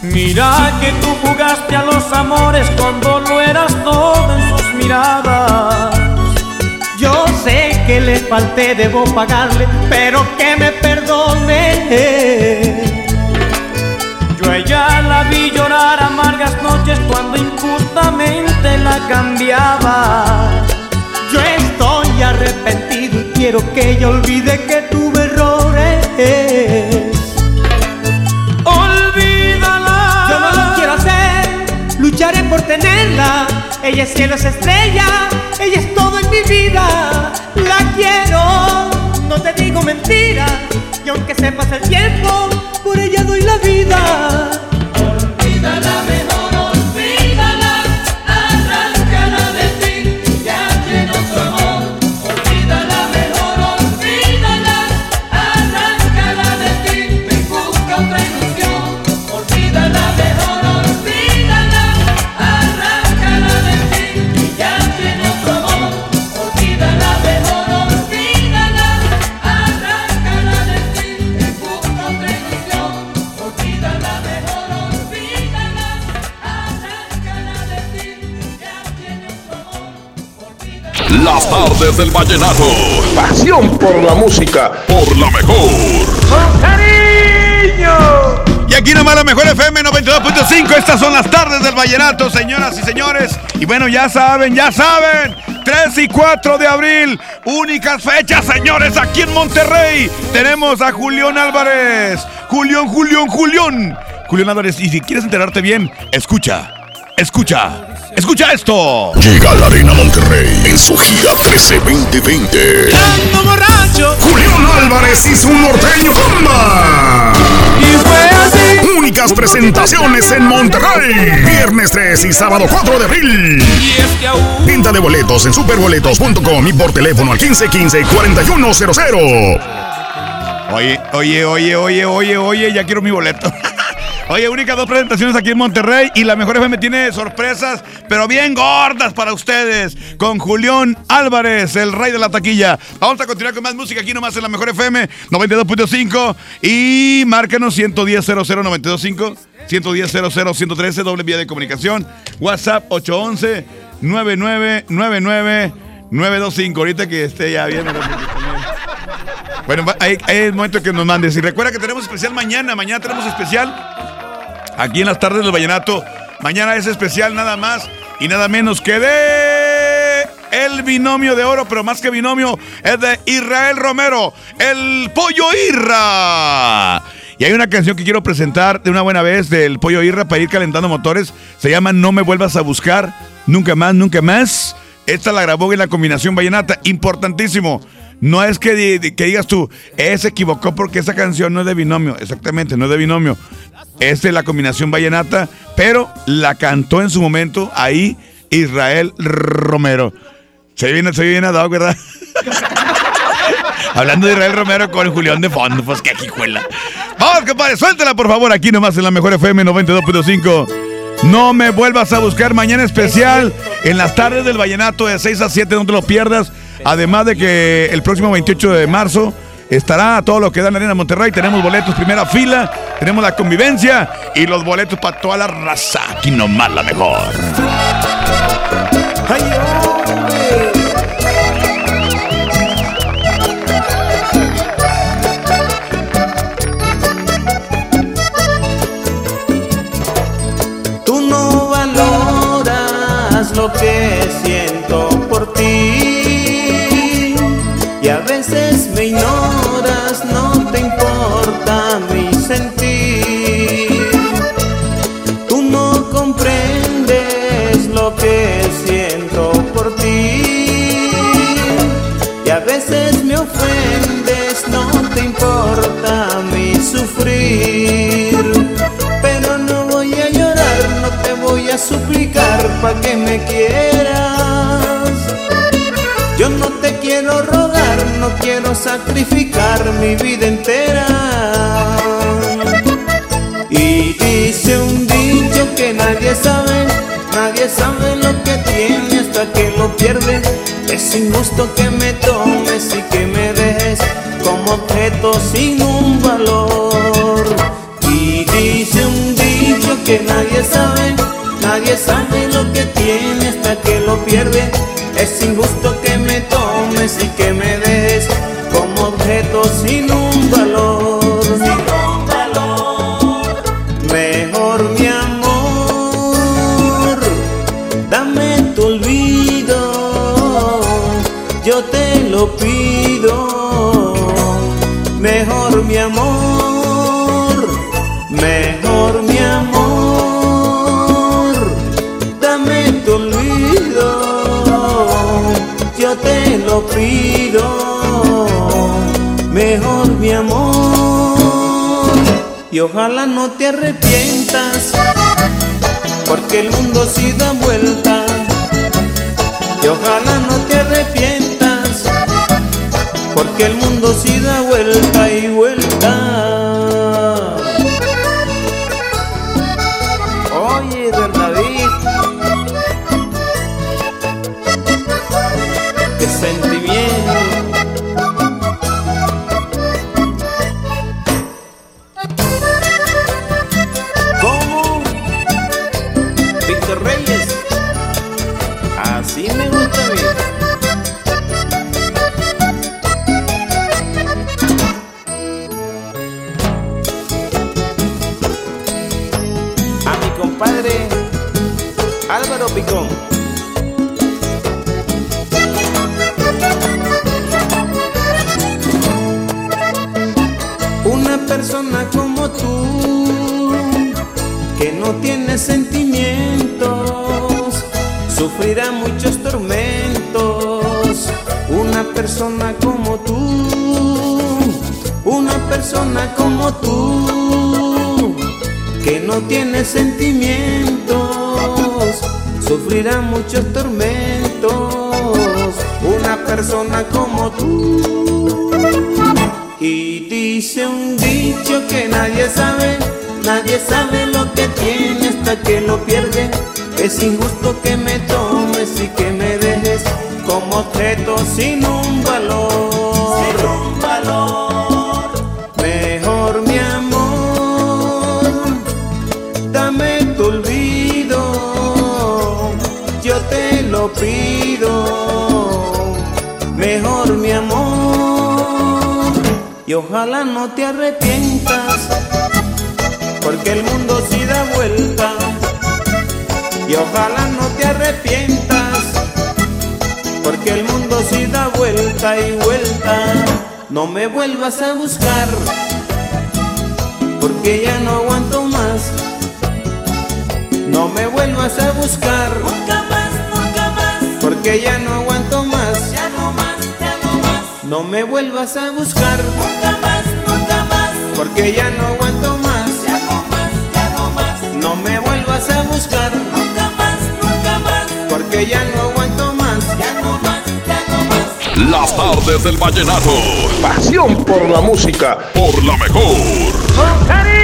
Mira que tú jugaste a los amores cuando lo eras todo en sus miradas. Yo sé que le falté, debo pagarle, pero que me perdone. Yo a ella la vi llorar amargas noches cuando injustamente la cambiaba. Yo estoy arrepentido y quiero que ella olvide que tuve errores. Ella es cielo, es estrella, ella es todo en mi vida. La quiero, no te digo mentiras. Y aunque se pase el tiempo, por ella doy la vida. Olvídala, Las tardes del vallenato. Pasión por la música. Por la mejor. Y aquí nomás la mejor FM 92.5. Estas son las tardes del vallenato, señoras y señores. Y bueno, ya saben, ya saben. 3 y 4 de abril, únicas fechas, señores, aquí en Monterrey. Tenemos a Julián Álvarez. Julián, Julián, Julián. Julián Álvarez, y si quieres enterarte bien, escucha, escucha, escucha esto. Llega a la Arena Monterrey en su gira 13 2020. Ando borracho Julián Álvarez y su norteño comba. y fue así. Únicas presentaciones en Monterrey. Viernes 3 y sábado 4 de abril. Y es que aún Venta de boletos en superboletos.com y por teléfono al 1515-4100. Oye, oye, oye, oye, oye, oye, ya quiero mi boleto. Oye, únicas dos presentaciones aquí en Monterrey y la Mejor FM tiene sorpresas, pero bien gordas para ustedes, con Julián Álvarez, el rey de la taquilla. Vamos a continuar con más música aquí nomás en la Mejor FM 92.5 y márcanos 110 00925 110 113 doble vía de comunicación, WhatsApp 811 9999 925. Ahorita que esté ya bien. Bueno, hay, hay el momento que nos mandes. Y recuerda que tenemos especial mañana. Mañana tenemos especial aquí en las tardes del Vallenato. Mañana es especial nada más y nada menos que de el binomio de oro, pero más que binomio, es de Israel Romero, el Pollo Irra. Y hay una canción que quiero presentar de una buena vez del Pollo Irra para ir calentando motores. Se llama No me vuelvas a buscar, nunca más, nunca más. Esta la grabó en la combinación vallenata, importantísimo. No es que, di- que digas tú, eh, se equivocó porque esa canción no es de binomio. Exactamente, no es de binomio. Es de la combinación vallenata, pero la cantó en su momento ahí Israel Romero. Se viene, se viene dado, ¿verdad? Hablando de Israel Romero con Julián de fondo, pues qué jijuela. Vamos, compadre, suéltala por favor aquí nomás en la mejor FM 92.5. No me vuelvas a buscar mañana especial en las tardes del Vallenato de 6 a 7, no te lo pierdas. Además de que el próximo 28 de marzo estará todo lo que da en Arena Monterrey. Tenemos boletos primera fila, tenemos la convivencia y los boletos para toda la raza. Aquí nomás la mejor. no te importa mi sentir. Tú no comprendes lo que siento por ti. Y a veces me ofendes, no te importa mi sufrir. Pero no voy a llorar, no te voy a suplicar para que me quieras. Sacrificar mi vida entera. Y dice un dicho que nadie sabe, nadie sabe lo que tiene hasta que lo pierde. Es injusto que me tomes y que me dejes como objeto sin un valor. Y dice un dicho que nadie sabe, nadie sabe lo que tiene hasta que lo pierde. Es injusto que me tomes y que me Mejor mi amor, y ojalá no te arrepientas, porque el mundo sí da vuelta. Y ojalá no te arrepientas, porque el mundo sí da vuelta. Álvaro Picón. Una persona como tú que no tiene sentimientos sufrirá muchos tormentos. Una persona como tú, una persona como tú que no tiene sentimientos sufrirá muchos tormentos. Una persona como tú. Y dice un dicho que nadie sabe, nadie sabe lo que tiene hasta que lo pierde. Es injusto que me tomes y que me dejes como objeto sin un valor. Sin un valor. Pido. Mejor mi amor, y ojalá no te arrepientas, porque el mundo sí da vuelta. Y ojalá no te arrepientas, porque el mundo sí da vuelta y vuelta. No me vuelvas a buscar, porque ya no aguanto más. No me vuelvas a buscar, porque ya no aguanto más. ya no más, ya no más, No me vuelvas a buscar, nunca más, nunca más, porque ya no aguanto más. ya no más, ya no más, No me vuelvas a buscar, nunca más, nunca más, porque ya no aguanto más. ya no más, ya no más. Las tardes del vallenato. Pasión por la música. Por la mejor.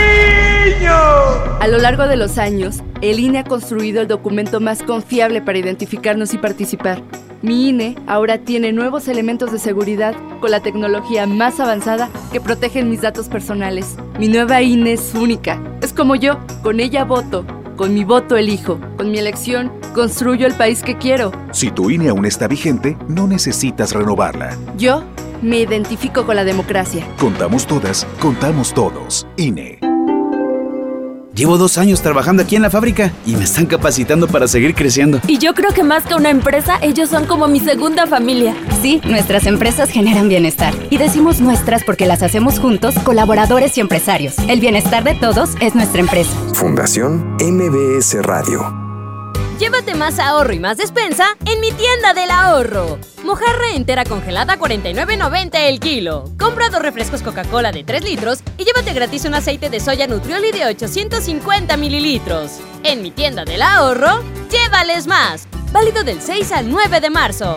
A lo largo de los años, el INE ha construido el documento más confiable para identificarnos y participar. Mi INE ahora tiene nuevos elementos de seguridad con la tecnología más avanzada que protegen mis datos personales. Mi nueva INE es única. Es como yo, con ella voto, con mi voto elijo, con mi elección construyo el país que quiero. Si tu INE aún está vigente, no necesitas renovarla. Yo me identifico con la democracia. Contamos todas, contamos todos. INE. Llevo dos años trabajando aquí en la fábrica y me están capacitando para seguir creciendo. Y yo creo que más que una empresa, ellos son como mi segunda familia. Sí, nuestras empresas generan bienestar. Y decimos nuestras porque las hacemos juntos, colaboradores y empresarios. El bienestar de todos es nuestra empresa. Fundación MBS Radio. Llévate más ahorro y más despensa en mi tienda del ahorro. Mojarra entera congelada 49.90 el kilo. Compra dos refrescos Coca-Cola de 3 litros y llévate gratis un aceite de soya Nutrioli de 850 mililitros. En mi tienda del ahorro, llévales más. Válido del 6 al 9 de marzo.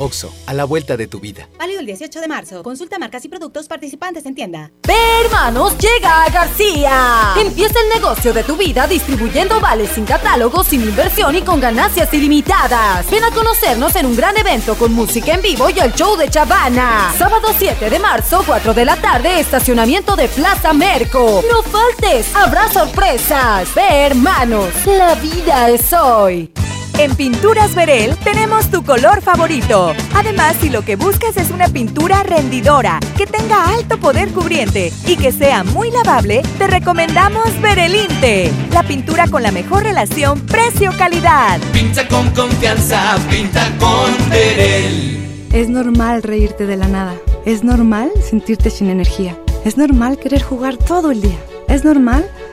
Oxo, a la vuelta de tu vida. Válido el 18 de marzo. Consulta marcas y productos participantes en tienda. Ve, hermanos, llega a García. Empieza el negocio de tu vida distribuyendo vales sin catálogo, sin inversión y con ganancias ilimitadas. Ven a conocernos en un gran evento con música en vivo y el show de Chavana. Sábado 7 de marzo, 4 de la tarde, estacionamiento de Plaza Merco. No faltes, habrá sorpresas. Ve, hermanos, la vida es hoy. En Pinturas Verel tenemos tu color favorito. Además, si lo que buscas es una pintura rendidora, que tenga alto poder cubriente y que sea muy lavable, te recomendamos Verelinte, la pintura con la mejor relación precio-calidad. Pinta con confianza, pinta con Verel. Es normal reírte de la nada. Es normal sentirte sin energía. Es normal querer jugar todo el día. Es normal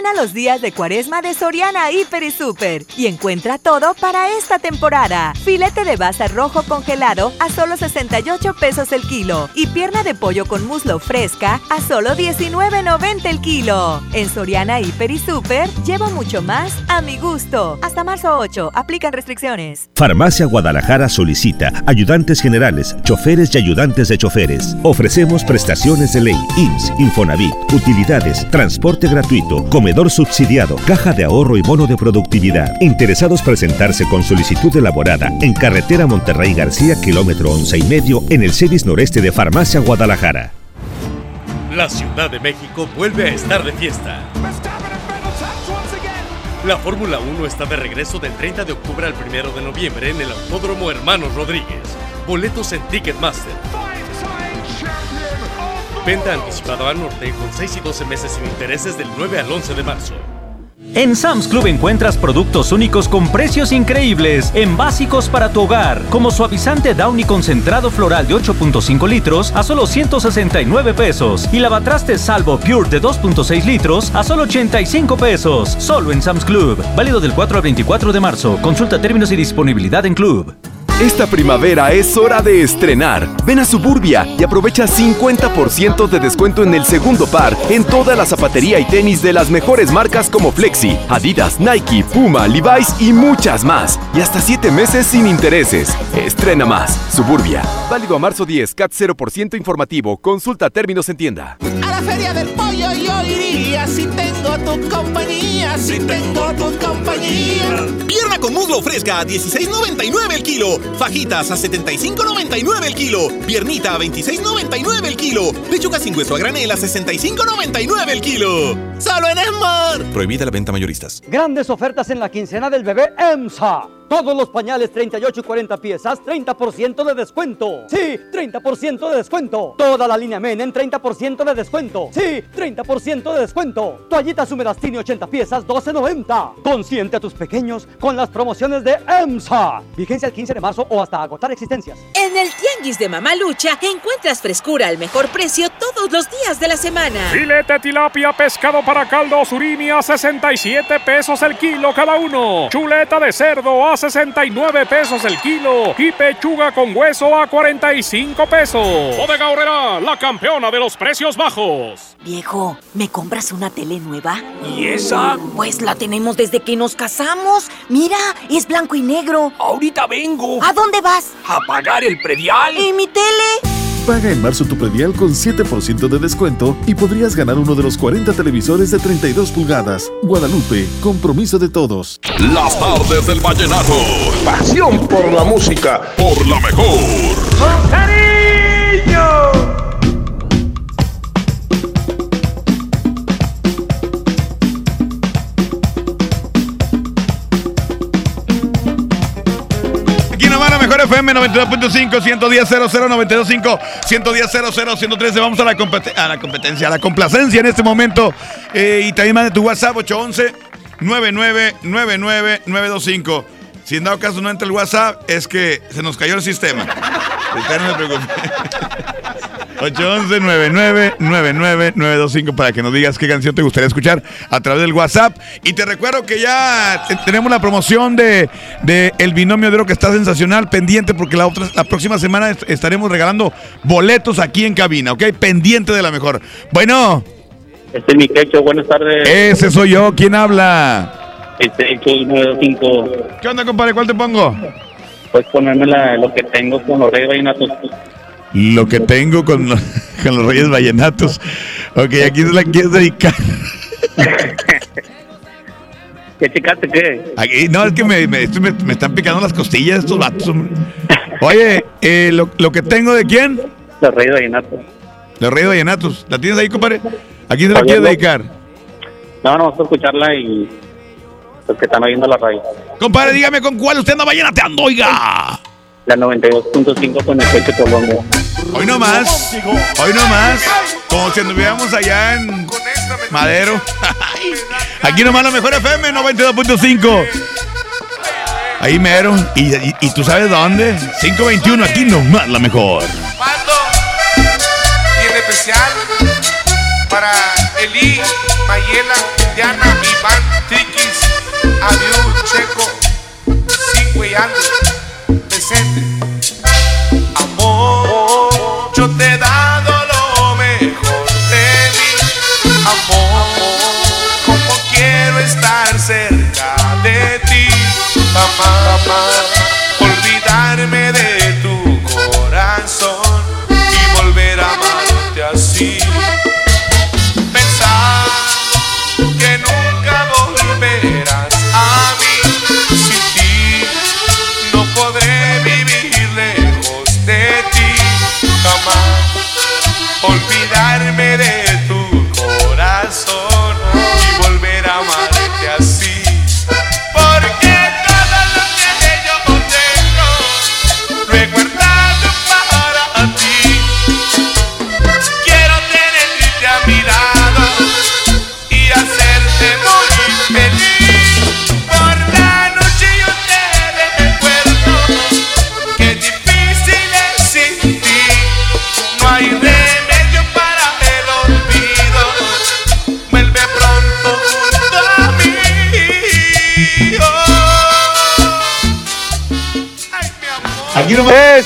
Ven a los días de cuaresma de Soriana Hiper y Super y encuentra todo para esta temporada. Filete de baza rojo congelado a solo 68 pesos el kilo y pierna de pollo con muslo fresca a solo 19.90 el kilo. En Soriana Hiper y Super llevo mucho más a mi gusto. Hasta marzo 8, aplican restricciones. Farmacia Guadalajara solicita ayudantes generales, choferes y ayudantes de choferes. Ofrecemos prestaciones de ley, IMSS, Infonavit, utilidades, transporte gratuito, comedor subsidiado, caja de ahorro y bono de productividad. Interesados presentarse con solicitud elaborada en carretera Monterrey García, kilómetro once y medio, en el CEDIS noreste de Farmacia Guadalajara. La Ciudad de México vuelve a estar de fiesta. La Fórmula 1 está de regreso del 30 de octubre al 1 de noviembre en el Autódromo Hermanos Rodríguez. Boletos en Ticketmaster. Venta anticipada al norte con 6 y 12 meses sin intereses del 9 al 11 de marzo. En Sam's Club encuentras productos únicos con precios increíbles en básicos para tu hogar, como suavizante Downy concentrado floral de 8.5 litros a solo 169 pesos y lavatrastes Salvo Pure de 2.6 litros a solo 85 pesos, solo en Sam's Club. Válido del 4 al 24 de marzo. Consulta términos y disponibilidad en Club. Esta primavera es hora de estrenar. Ven a Suburbia y aprovecha 50% de descuento en el segundo par en toda la zapatería y tenis de las mejores marcas como Flexi, Adidas, Nike, Puma, Levi's y muchas más. Y hasta 7 meses sin intereses. Estrena más. Suburbia. Válido a marzo 10, CAT 0% informativo. Consulta términos en tienda. A la feria del pollo yo iría si tengo tu compañía, si tengo tu compañía. Pierna con muslo fresca a 16.99 el kilo. Fajitas a 75.99 el kilo. Piernita a 26.99 el kilo. Lechuga sin hueso a granel a 65.99 el kilo. Solo en Esmar. Prohibida la venta mayoristas. Grandes ofertas en la quincena del bebé EMSA. Todos los pañales 38 y 40 piezas, 30% de descuento. Sí, 30% de descuento. Toda la línea Men en 30% de descuento. Sí, 30% de descuento. Toallitas húmedas Tini 80 piezas, 12.90. Consiente a tus pequeños con las promociones de EMSA. Vigencia el 15 de marzo o hasta agotar existencias. En el Tianguis de Mamalucha encuentras frescura al mejor precio todos los días de la semana. Filete tilapia pescado para caldo surimi a 67 pesos el kilo cada uno. Chuleta de cerdo a 69 pesos el kilo. Y pechuga con hueso a 45 pesos. Bodega Horrera, la campeona de los precios bajos. Viejo, ¿me compras una tele nueva? ¿Y esa? Pues la tenemos desde que nos casamos. Mira, es blanco y negro. Ahorita vengo. ¿A dónde vas? A pagar el predial. ¿Y mi tele? Paga en marzo tu predial con 7% de descuento y podrías ganar uno de los 40 televisores de 32 pulgadas. Guadalupe, compromiso de todos. Las tardes del vallenato. Pasión por la música. Por la mejor. ¡Con mejor FM 92.5, 110 00 925, 110 00 113. Vamos a la, a la competencia, a la complacencia en este momento. Eh, y también manda tu WhatsApp 811 9999 Si en dado caso no entra el WhatsApp, es que se nos cayó el sistema. Usted no se preocupe. 811-9999-925 para que nos digas qué canción te gustaría escuchar a través del WhatsApp. Y te recuerdo que ya te- tenemos la promoción de, de El Binomio de Oro que está sensacional, pendiente porque la, otra, la próxima semana est- estaremos regalando boletos aquí en cabina, ¿ok? Pendiente de la mejor. Bueno, Este es mi quecho, buenas tardes. ese soy yo. ¿Quién habla? Este es el 95. ¿Qué onda, compadre? ¿Cuál te pongo? Pues ponerme la- lo que tengo con los reyes vallenatos. Lo que tengo con, lo- con los Reyes Vallenatos. Ok, aquí se la quieres dedicar. ¿Qué checaste qué? Aquí- no, es que me, me- esto me- me están picando las costillas estos vatos. Oye, eh, lo, lo que tengo de quién? Los reyes vallenatos. Los Reyes Vallenatos. ¿La tienes ahí, compadre? ¿A quién se la quieres dedicar? No, no, vamos a escucharla y los que están oyendo la radio. Compadre, dígame con cuál usted anda vallenateando, oiga. La 92.5 con el quecho Colombia. Hoy no más. Hoy no más. Como si anduviéramos allá en Madero. Aquí nomás la mejor FM 92.5. Ahí mero. ¿Y, y, y tú sabes dónde? 521, aquí nomás la mejor. y en especial para Eli, Mayela, Diana, Iván, Triquis, Aviu, Checo, Cinco y Andy, presente. Te he dado lo mejor de mí. Amor, como quiero estar cerca de ti. Mamá, mamá, olvidarme de tu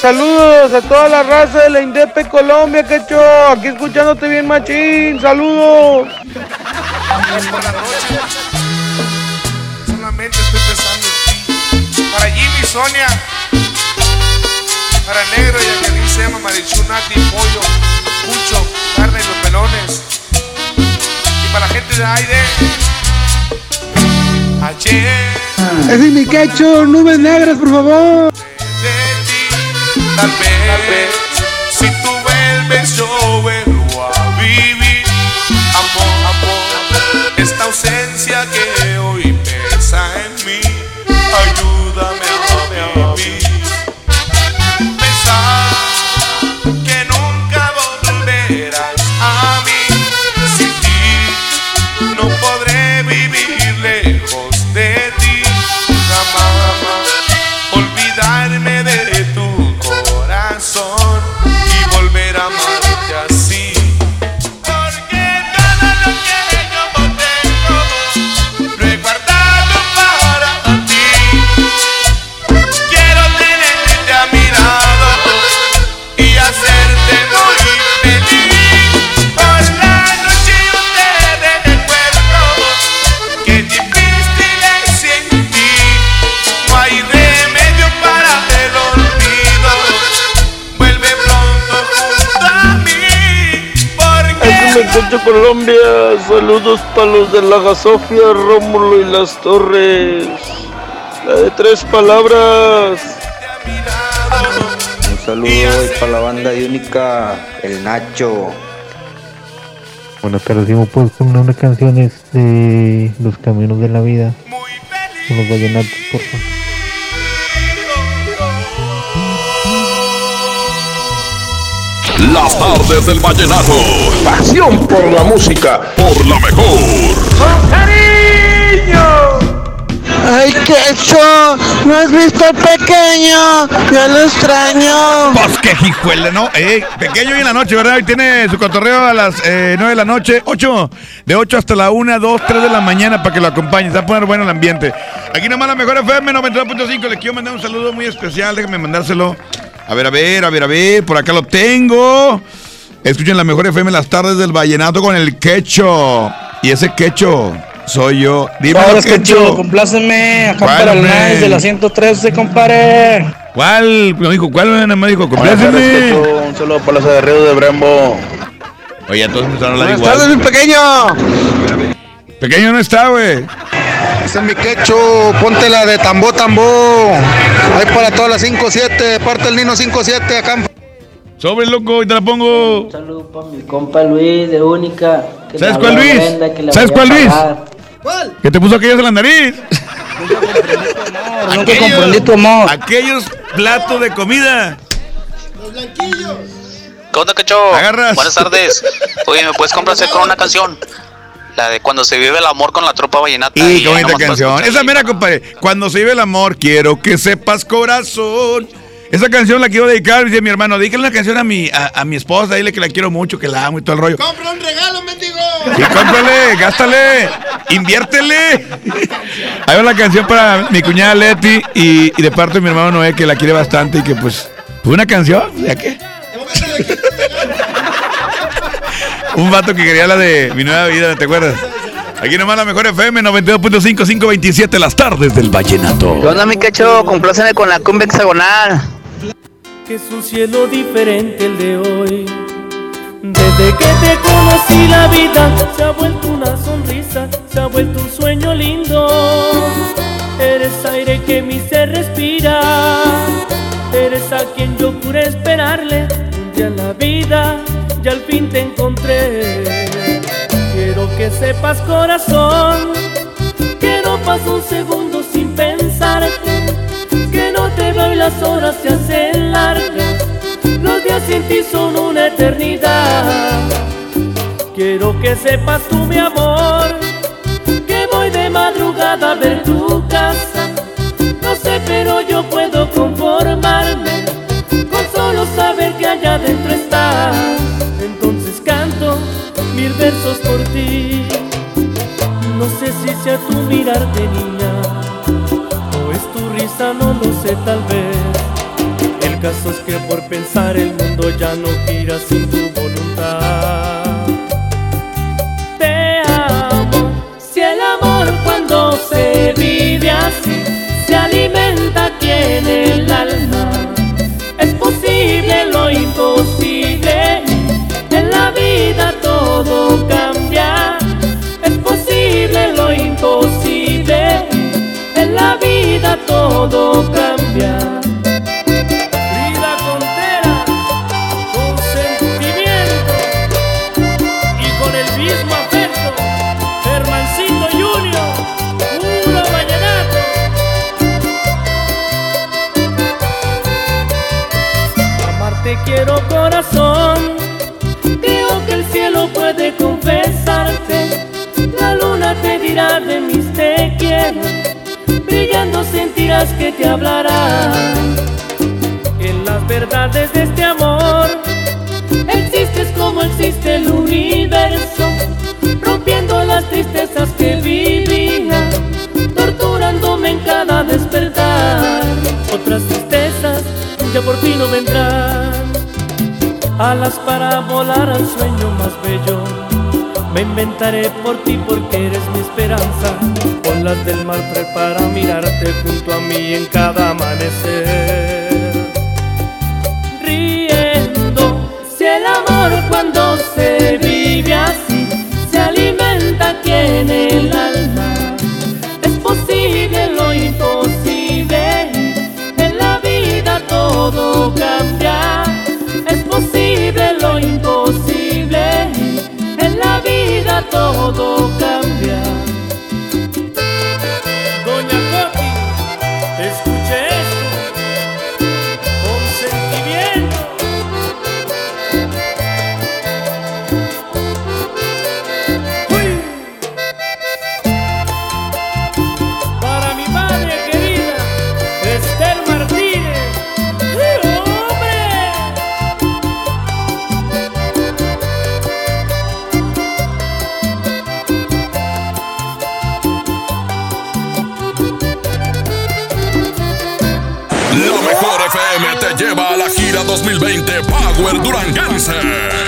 saludos a toda la raza de la Indepe Colombia, quecho. Aquí escuchándote bien, machín. Saludos. Solamente estoy pensando en ti. Para Jimmy, Sonia. Para Negro y dice llama Marichu, Nati, Pollo, Cucho, Carne y los pelones. Y para la gente de Aire. Ayer. Ese es mi quecho. Nubes negras, por favor. Tal vez, Los de la Gasofia, Rómulo y las Torres. La de tres palabras. Un saludo hoy para la banda de Única, el Nacho. Buenas tardes, si me puedes poner unas canciones de Los Caminos de la Vida con los vallenatos, por favor. Las tardes del vallenato. Pasión por la música, por la mejor. ¡Ay, quecho! ¿No has visto al pequeño? Ya lo extraño. Pues qué hijuele, ¿no? Ey, pequeño y en la noche, ¿verdad? Hoy tiene su cotorreo a las eh, 9 de la noche, 8, de 8 hasta la 1, 2, 3 de la mañana para que lo acompañe. Se va a poner bueno el ambiente. Aquí nomás la mejor FM 92.5. Les quiero mandar un saludo muy especial. Déjenme mandárselo. A ver, a ver, a ver, a ver. Por acá lo tengo. Escuchen la mejor FM las tardes del vallenato con el quecho. Y ese quecho soy yo. Dime quecho, compláceme. Acá ¿Cuál, para el nice de la 113, compadre. ¿Cuál? Me dijo, ¿cuál? Más dijo, compláceme. Un saludo para los agarreros de Brembo. Oye, todos empezaron a hablar Buenas igual. tardes, mi pequeño. Pequeño no está, güey. Ese es mi quecho. Ponte la de tambo, tambo. Ahí para todas las 5-7. Parte el Nino 5-7 acá. Sobre loco, y te la pongo. Saludos para mi compa Luis de Única. que ¿Sabes cuál, Luis? Que ¿Sabes cuál, Luis? pagar. Que te puso aquellos en la nariz. Nunca comprendí tu amor. Aquellos platos de comida. ¿Qué onda, cacho? Buenas tardes. Oye, ¿me puedes complacer con una canción? La de Cuando se vive el amor con la tropa vallenata. Y qué bonita canción. Esa mera, compadre. Cuando se vive el amor, quiero que sepas corazón. Esa canción la quiero dedicar, dice mi hermano. Dedícale una canción a mi, a, a mi esposa, dile que la quiero mucho, que la amo y todo el rollo. ¡Compra un regalo, mendigo! Sí, cómprale, gástale, inviértele. Ahí va la canción para mi cuñada Leti y, y de parte de mi hermano Noé, que la quiere bastante y que pues, pues una canción, ¿ya qué? Un vato que quería la de mi nueva vida, ¿te acuerdas? Aquí nomás la mejor FM 92.5, 527, las tardes del vallenato. ¿Qué onda, mi quecho? Compláceme con la cumbia hexagonal. que es un cielo diferente el de hoy. Desde que te conocí la vida se ha vuelto una sonrisa, se ha vuelto un sueño lindo. Eres aire que mi ser respira, eres a quien yo pude esperarle. Un día en la vida ya al fin te encontré. Quiero que sepas corazón que no paso un segundo sin pensarte, que no te veo y las horas se hacen largas, los días sin ti son una eternidad. Quiero que sepas tú mi amor, que voy de madrugada a ver tu casa. No sé, pero yo puedo conformarme con solo saber que allá adentro estás. Versos por ti. No sé si sea tu mirarte niña o es tu risa, no lo sé tal vez. El caso es que por pensar el mundo ya no gira sin tu voluntad. Te amo, si el amor cuando se vive así se alimenta aquí el alma. Creo que el cielo puede confesarte, la luna te dirá de mis te quiero, brillando sentirás que te hablará. En las verdades de este amor, existes como existe el universo, rompiendo las tristezas que vivía, torturándome en cada despertar. Otras tristezas ya por fin no vendrán, alas para volar al sueño más bello. Me inventaré por ti porque eres mi esperanza. Olas del mar prepara mirarte junto a mí en cada amanecer. Riendo, si el amor cuando se vive así se alimenta aquí 2020 Power Duranguense.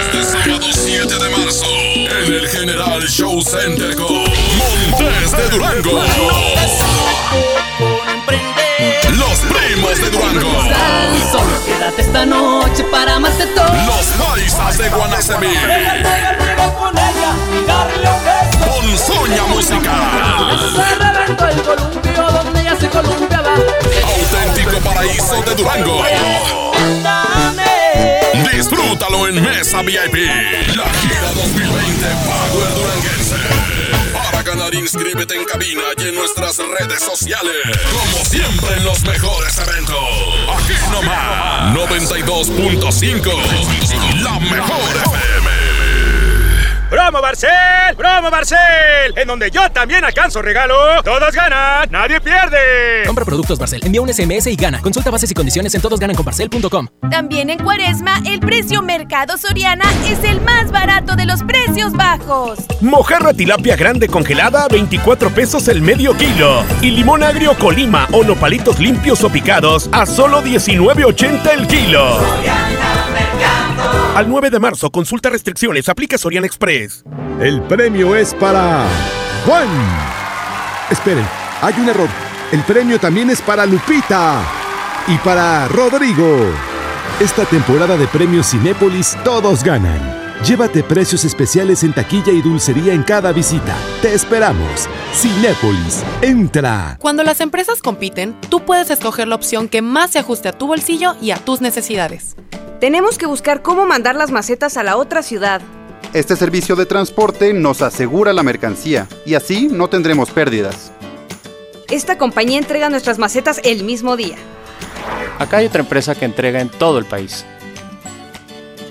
Este sábado 7 de marzo en el General Show Center con Montes de Durango. Los primos de Durango. Solo quédate esta noche para amarte todo. Los paisas de Guanacemí. con. Ponzoña musical. Auténtico paraíso de Durango. Disfrútalo en Mesa VIP. La gira 2020 Power Duranguense. Para ganar, inscríbete en cabina y en nuestras redes sociales. Como siempre en los mejores eventos. Aquí nomás. 92.5. La mejor FM. ¡Promo Barcel! ¡Promo Barcel! En donde yo también alcanzo regalo. Todos ganan, nadie pierde. Compra productos Barcel, envía un SMS y gana. Consulta bases y condiciones en todosgananconbarcel.com. También en Cuaresma, el precio Mercado Soriana es el más barato de los precios bajos. Mojarra tilapia grande congelada a 24 pesos el medio kilo. Y limón agrio Colima o nopalitos limpios o picados a solo 19.80 el kilo. Al 9 de marzo, consulta restricciones, aplica Soriana Express. El premio es para Juan. Esperen, hay un error. El premio también es para Lupita y para Rodrigo. Esta temporada de premios Cinépolis todos ganan. Llévate precios especiales en taquilla y dulcería en cada visita. Te esperamos. Cinépolis, entra. Cuando las empresas compiten, tú puedes escoger la opción que más se ajuste a tu bolsillo y a tus necesidades. Tenemos que buscar cómo mandar las macetas a la otra ciudad. Este servicio de transporte nos asegura la mercancía y así no tendremos pérdidas. Esta compañía entrega nuestras macetas el mismo día. Acá hay otra empresa que entrega en todo el país.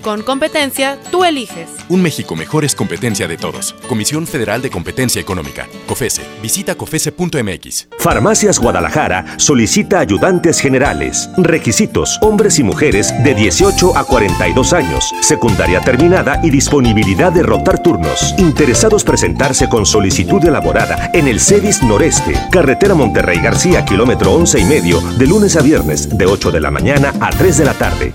Con competencia, tú eliges. Un México mejor es competencia de todos. Comisión Federal de Competencia Económica. COFESE. Visita COFESE.mx. Farmacias Guadalajara solicita ayudantes generales. Requisitos: hombres y mujeres de 18 a 42 años, secundaria terminada y disponibilidad de rotar turnos. Interesados presentarse con solicitud elaborada en el CEDIS Noreste, carretera Monterrey García, kilómetro 11 y medio, de lunes a viernes, de 8 de la mañana a 3 de la tarde.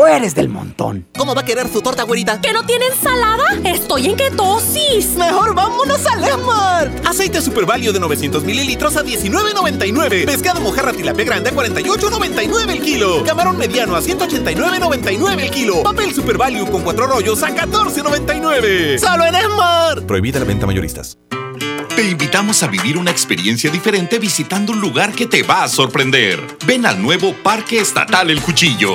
o eres del montón? ¿Cómo va a querer su torta, güerita? ¿Que no tiene ensalada? Estoy en ketosis. Mejor vámonos a Lemar. Aceite Super Value de 900 mililitros a $19.99. Pescado mojarra tilapia grande a $48.99 el kilo. Camarón mediano a $189.99 el kilo. Papel Super Value con cuatro rollos a $14.99. ¡Solo en Esmar! Prohibida la venta mayoristas. Te invitamos a vivir una experiencia diferente visitando un lugar que te va a sorprender. Ven al nuevo Parque Estatal El Cuchillo.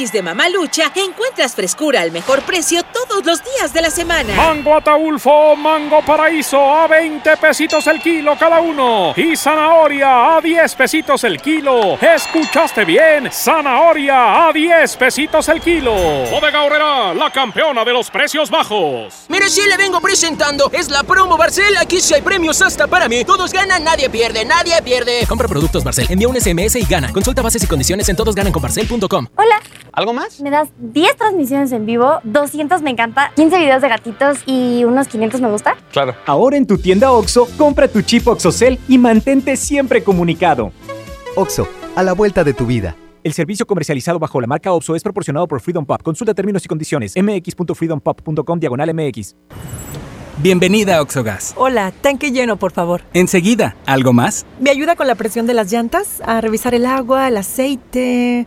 Tianguis de Mamalucha encuentras frescura al mejor precio todos los días de la semana. Mango Ataulfo, mango paraíso a 20 pesitos el kilo cada uno. Y zanahoria a 10 pesitos el kilo. ¿Escuchaste bien? Zanahoria a 10 pesitos el kilo. Bodega Horrera, la campeona de los precios bajos. Mire, sí le vengo presentando. Es la promo Barcel. Aquí sí hay premios hasta para mí. Todos ganan, nadie pierde, nadie pierde. Compra productos Barcel, envía un SMS y gana. Consulta bases y condiciones en todosgananconbarcel.com. Hola. ¿Algo más? Me das 10 transmisiones en vivo, 200 me encanta, 15 videos de gatitos y unos 500 me gusta. Claro. Ahora en tu tienda OXO, compra tu chip OXOCEL y mantente siempre comunicado. OXO, a la vuelta de tu vida. El servicio comercializado bajo la marca OPSO es proporcionado por Freedom Pop. Consulta términos y condiciones. mx.freedompop.com diagonal mx. Bienvenida a Oxogas. Hola, tanque lleno, por favor. Enseguida, ¿algo más? ¿Me ayuda con la presión de las llantas? A revisar el agua, el aceite.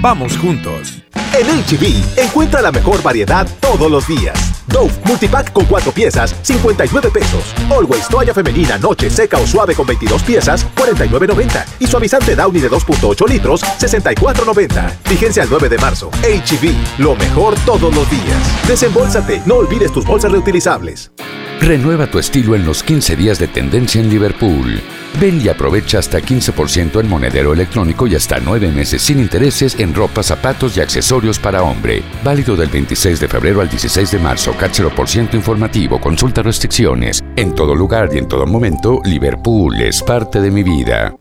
Vamos juntos. En HB, encuentra la mejor variedad todos los días. Dove Multipack con 4 piezas, 59 pesos. Always toalla femenina, noche, seca o suave con 22 piezas, 49.90. Y suavizante Downy de 2.8 litros, 64.90. Vigencia el 9 de marzo. HB, lo mejor todos los días. Desembolsate, no olvides tus bolsas reutilizables. Renueva tu estilo en los 15 días de tendencia en Liverpool. Ven y aprovecha hasta 15% en monedero electrónico y hasta 9 meses sin intereses en ropa, zapatos y accesorios para hombre. Válido del 26 de febrero al 16 de marzo. por ciento informativo. Consulta restricciones. En todo lugar y en todo momento, Liverpool es parte de mi vida.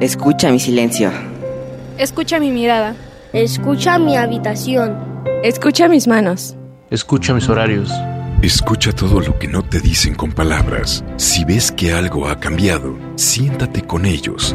Escucha mi silencio. Escucha mi mirada. Escucha mi habitación. Escucha mis manos. Escucha mis horarios. Escucha todo lo que no te dicen con palabras. Si ves que algo ha cambiado, siéntate con ellos.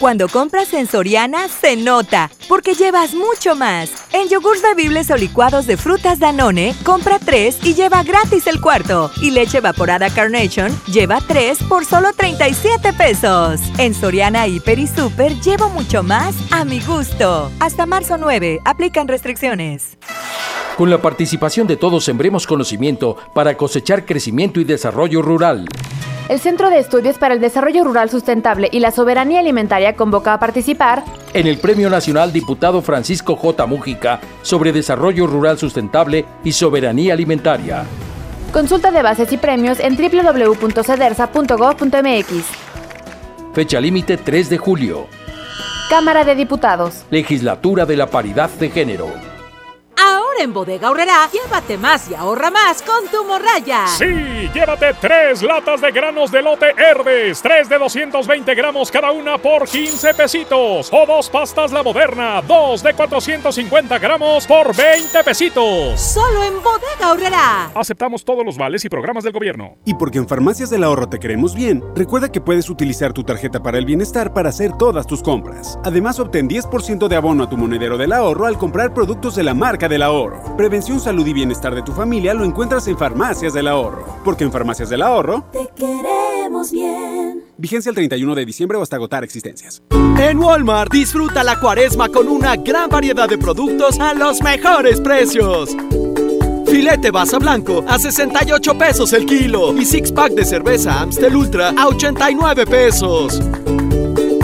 Cuando compras en Soriana, se nota, porque llevas mucho más. En yogurts bebibles o licuados de frutas Danone, compra 3 y lleva gratis el cuarto. Y leche evaporada Carnation, lleva 3 por solo 37 pesos. En Soriana, Hiper y Super, llevo mucho más a mi gusto. Hasta marzo 9, aplican restricciones. Con la participación de todos sembremos conocimiento para cosechar crecimiento y desarrollo rural. El Centro de Estudios para el Desarrollo Rural Sustentable y la Soberanía Alimentaria convoca a participar en el Premio Nacional Diputado Francisco J. Mújica sobre Desarrollo Rural Sustentable y Soberanía Alimentaria. Consulta de bases y premios en www.cedersa.gov.mx. Fecha límite 3 de julio. Cámara de Diputados. Legislatura de la Paridad de Género en Bodega Aurrera, llévate más y ahorra más con tu morraya. Sí, llévate tres latas de granos de lote Herbes, tres de 220 gramos cada una por 15 pesitos. O dos pastas La Moderna, dos de 450 gramos por 20 pesitos. Solo en Bodega Aurrera. Aceptamos todos los vales y programas del gobierno. Y porque en Farmacias del Ahorro te queremos bien, recuerda que puedes utilizar tu tarjeta para el bienestar para hacer todas tus compras. Además, obtén 10% de abono a tu monedero del ahorro al comprar productos de la marca del ahorro. Prevención, salud y bienestar de tu familia lo encuentras en Farmacias del Ahorro. Porque en Farmacias del Ahorro... Te queremos bien. Vigencia el 31 de diciembre o hasta agotar existencias. En Walmart, disfruta la cuaresma con una gran variedad de productos a los mejores precios. Filete basa blanco a 68 pesos el kilo y six pack de cerveza Amstel Ultra a 89 pesos.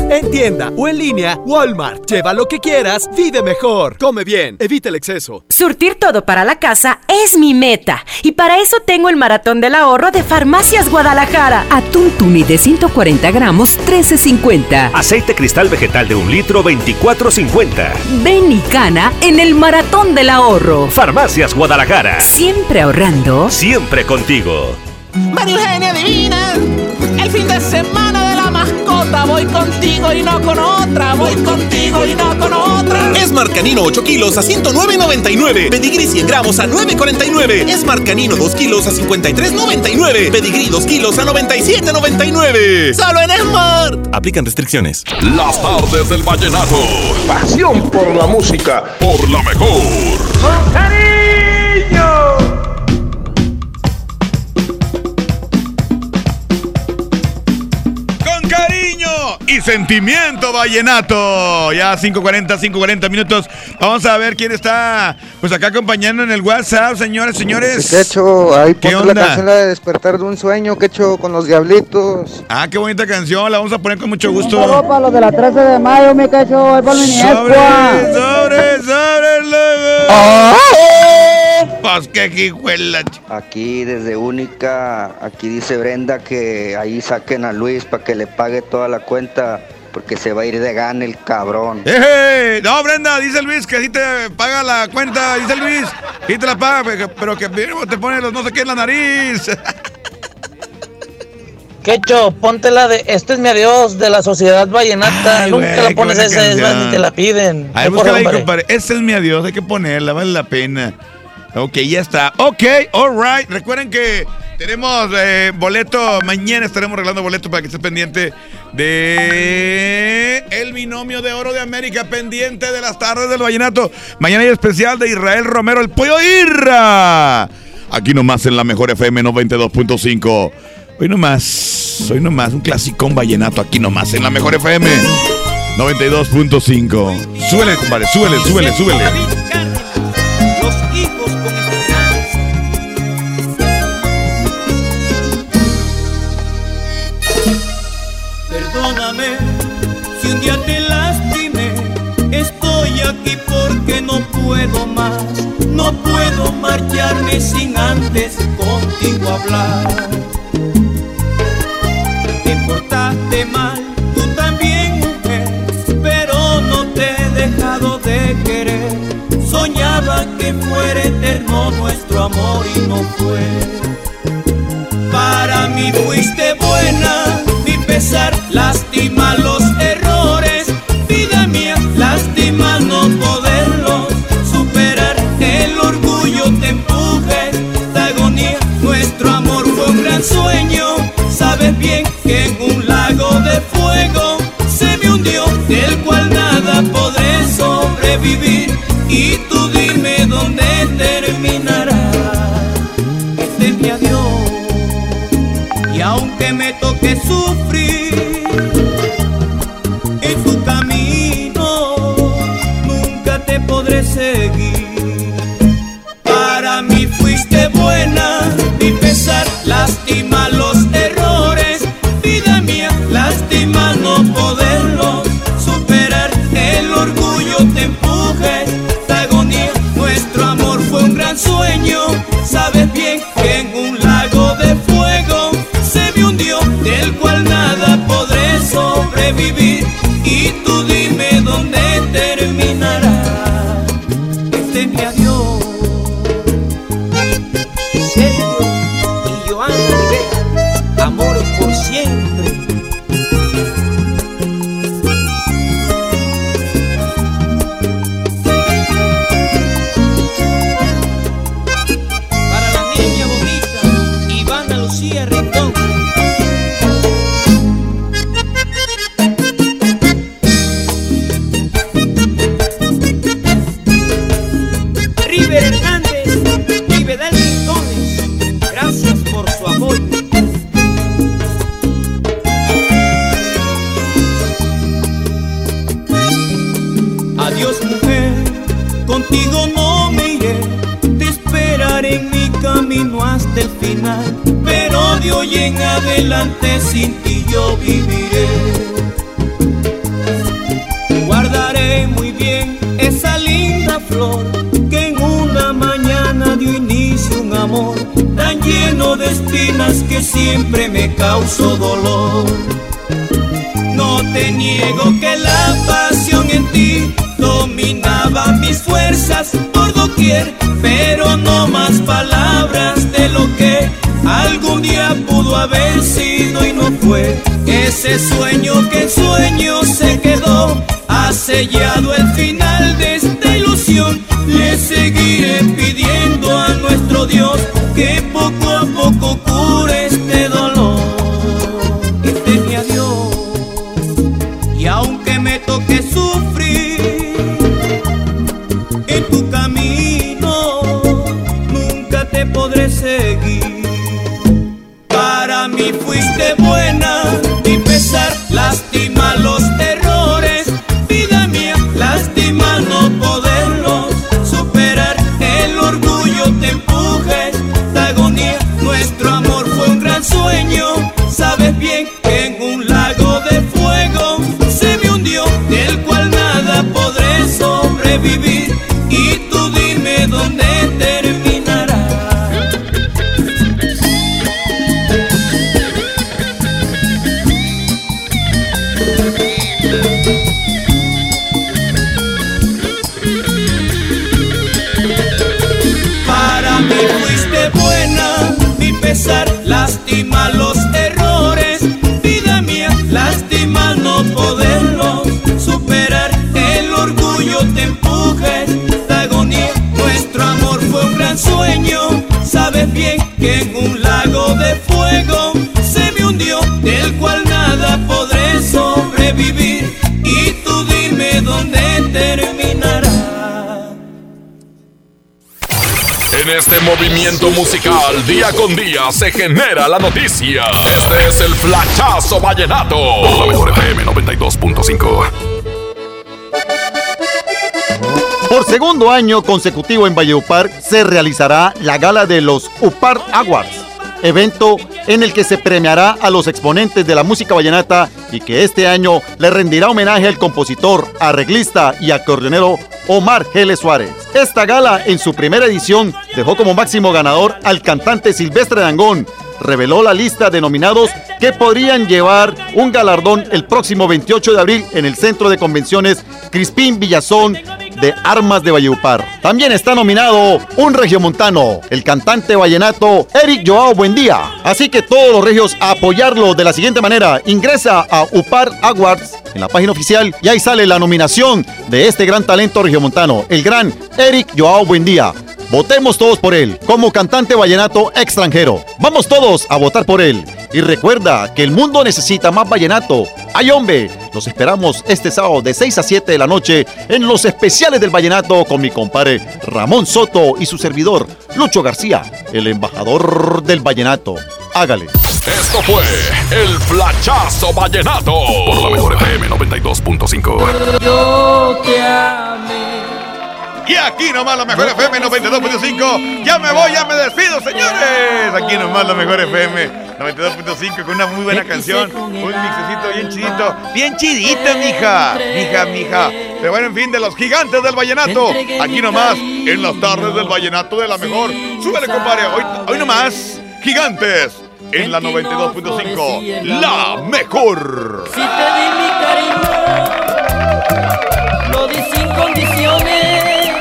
En tienda o en línea, Walmart. Lleva lo que quieras, vive mejor. Come bien, evita el exceso. Surtir todo para la casa es mi meta. Y para eso tengo el maratón del ahorro de Farmacias Guadalajara. Atún tuni de 140 gramos, 13.50. Aceite cristal vegetal de un litro, 24.50. Ven y cana en el maratón del ahorro. Farmacias Guadalajara. Siempre ahorrando. Siempre contigo. María Eugenia Divina, el fin de semana de la mascota, voy contigo y no con otra, voy contigo y no con otra. Es Canino 8 kilos a 109.99, Pedigrí 100 gramos a 9.49, Es Canino 2 kilos a 53.99, Pedigrí 2 kilos a 97.99. Solo en Smart. Aplican restricciones. Las tardes del vallenato. Pasión por la música, por la mejor. ¡Con y sentimiento vallenato. Ya 5.40, 5.40 minutos. Vamos a ver quién está pues acá acompañando en el WhatsApp, señores, señores. ¿Qué hecho? Ahí ¿Qué la canción de despertar de un sueño, ¿qué hecho con los diablitos? Ah, qué bonita canción, la vamos a poner con mucho gusto. para los de la 13 de mayo, mi cacho, sobre, sobre, sobre, Pues qué Aquí desde Única, aquí dice Brenda que ahí saquen a Luis para que le pague toda la cuenta porque se va a ir de gana el cabrón. ¡Eh! No, Brenda, dice Luis que así te paga la cuenta, dice Luis. Y te la paga, pero que te pone los no sé qué en la nariz. Quecho, ponte la de Este es mi adiós de la Sociedad Vallenata. Ay, Nunca la pones esa, es más, ni te la piden. Ahí búscala ahí, compadre. Este es mi adiós, hay que ponerla, vale la pena. Ok, ya está. Ok, alright. Recuerden que tenemos eh, boleto. Mañana estaremos regalando boleto para que estés pendiente de el binomio de oro de América, pendiente de las tardes del vallenato. Mañana hay especial de Israel Romero, el pollo Irra. Aquí nomás en la mejor FM 92.5. Hoy nomás, hoy nomás, un clasicón vallenato aquí nomás en la mejor FM 92.5. Súbele, compadre, súbele, súbele, súbele. Día te lastimé. Estoy aquí porque no puedo más. No puedo marcharme sin antes contigo hablar. Te portaste mal, tú también mujer, pero no te he dejado de querer. Soñaba que fuera eterno nuestro amor y no fue. Para mí fuiste buena, mi pesar lastima los del cual nada podré sobrevivir. Y tú dime dónde terminará este es mi adiós. Y aunque me toque sufrir en tu camino, nunca te podré seguir. Para mí fuiste buena, mi pesar lastima de espinas que siempre me causó dolor. No te niego que la pasión en ti dominaba mis fuerzas por doquier, pero no más palabras de lo que algún día pudo haber sido y no fue. Ese sueño que en sueño se quedó, ha sellado el final de esta ilusión. Seguiré pidiendo a nuestro Dios que poco a poco cure este lástima los errores, vida mía, lástima no poderlos superar. El orgullo te empuja esta agonía. Nuestro amor fue un gran sueño, sabes bien que en un lago de fuego. En este movimiento musical, día con día, se genera la noticia. Este es el Flachazo Vallenato. Por la FM 92.5. Por segundo año consecutivo en Valleupar se realizará la gala de los UPAR Awards, evento en el que se premiará a los exponentes de la música vallenata y que este año le rendirá homenaje al compositor, arreglista y acordeonero Omar Geles Suárez. Esta gala en su primera edición dejó como máximo ganador al cantante Silvestre Dangón, reveló la lista de nominados que podrían llevar un galardón el próximo 28 de abril en el Centro de Convenciones Crispín Villazón de Armas de Valleupar. También está nominado un regiomontano, el cantante vallenato Eric Joao Buendía. Así que todos los regios a apoyarlo de la siguiente manera. Ingresa a UPAR Awards en la página oficial y ahí sale la nominación de este gran talento regiomontano, el gran Eric Joao Buendía. Votemos todos por él, como cantante vallenato extranjero. Vamos todos a votar por él. Y recuerda que el mundo necesita más vallenato. ¡Ay, hombre! Los esperamos este sábado de 6 a 7 de la noche en los especiales del vallenato con mi compadre Ramón Soto y su servidor Lucho García, el embajador del vallenato. Hágale. Esto fue el Flachazo Vallenato. Por la mejor FM 92.5. Yo te amé. Y aquí nomás la mejor FM 92.5. Ya me voy, ya me despido, señores. Aquí nomás la mejor FM 92.5 con una muy buena canción. Un mixecito bien chidito. Bien chidita, mija. Mija, mija. Pero bueno, en fin, de los gigantes del vallenato. Aquí nomás, en las tardes del vallenato de la mejor. Súbele, compadre. Hoy, hoy nomás, gigantes. En la 92.5, la mejor. Si te di mi cariño, lo di sin condiciones.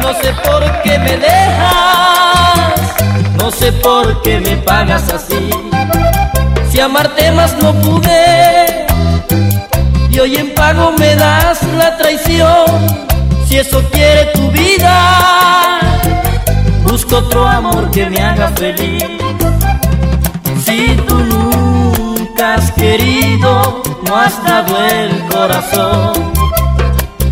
No sé por qué me dejas, no sé por qué me pagas así. Si amarte más no pude, y hoy en pago me das la traición. Si eso quiere tu vida, busco otro amor que me haga feliz. Si tú nunca has querido, no has dado el corazón.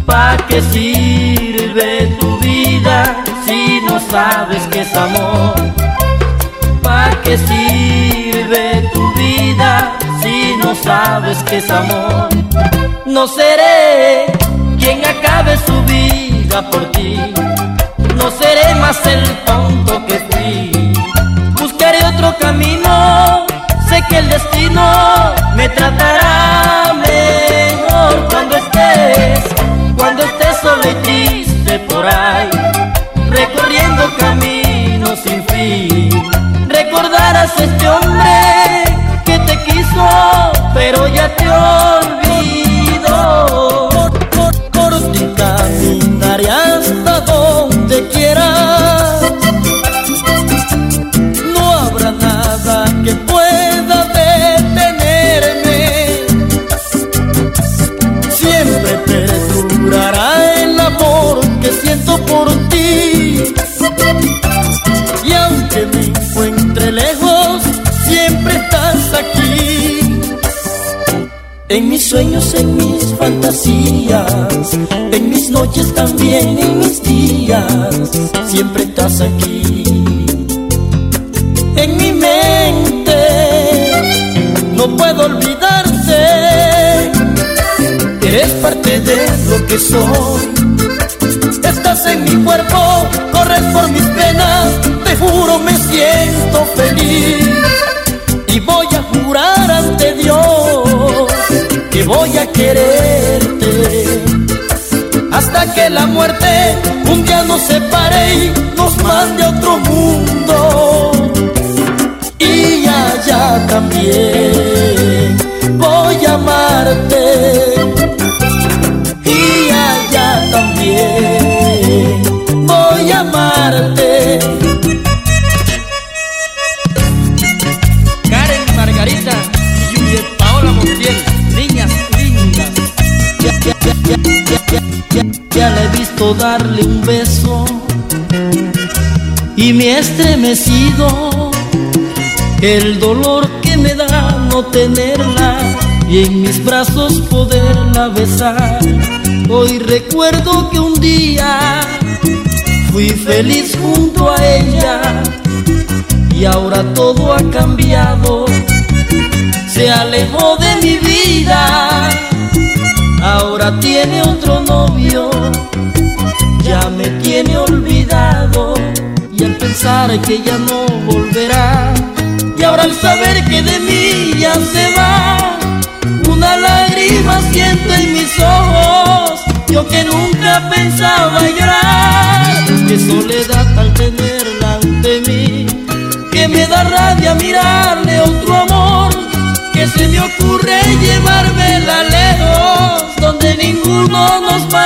¿Pa' qué sirve tu vida si no sabes que es amor? ¿Pa' qué sirve tu vida si no sabes que es amor? No seré quien acabe su vida por ti. No seré más el tonto que fui. Buscaré otro camino. Sé que el destino me tratará mejor cuando estés, cuando estés solo y triste Hombre que te quiso, pero ya te sueños, en mis fantasías, en mis noches también, en mis días, siempre estás aquí. En mi mente no puedo olvidarte, eres parte de lo que soy. Estás en mi cuerpo, corres por mis penas, te juro que la muerte un día nos separe darle un beso y me he estremecido el dolor que me da no tenerla y en mis brazos poderla besar. Hoy recuerdo que un día fui feliz junto a ella y ahora todo ha cambiado. Se alejó de mi vida, ahora tiene otro novio, ya me tiene olvidado y al pensar que ya no volverá y ahora al saber que de mí ya se va, una lágrima siento en mis ojos. Yo que nunca pensaba llorar, qué soledad al tenerla ante mí, que me da rabia mirarle otro amor, que se me ocurre llevármela lejos, donde ninguno nos va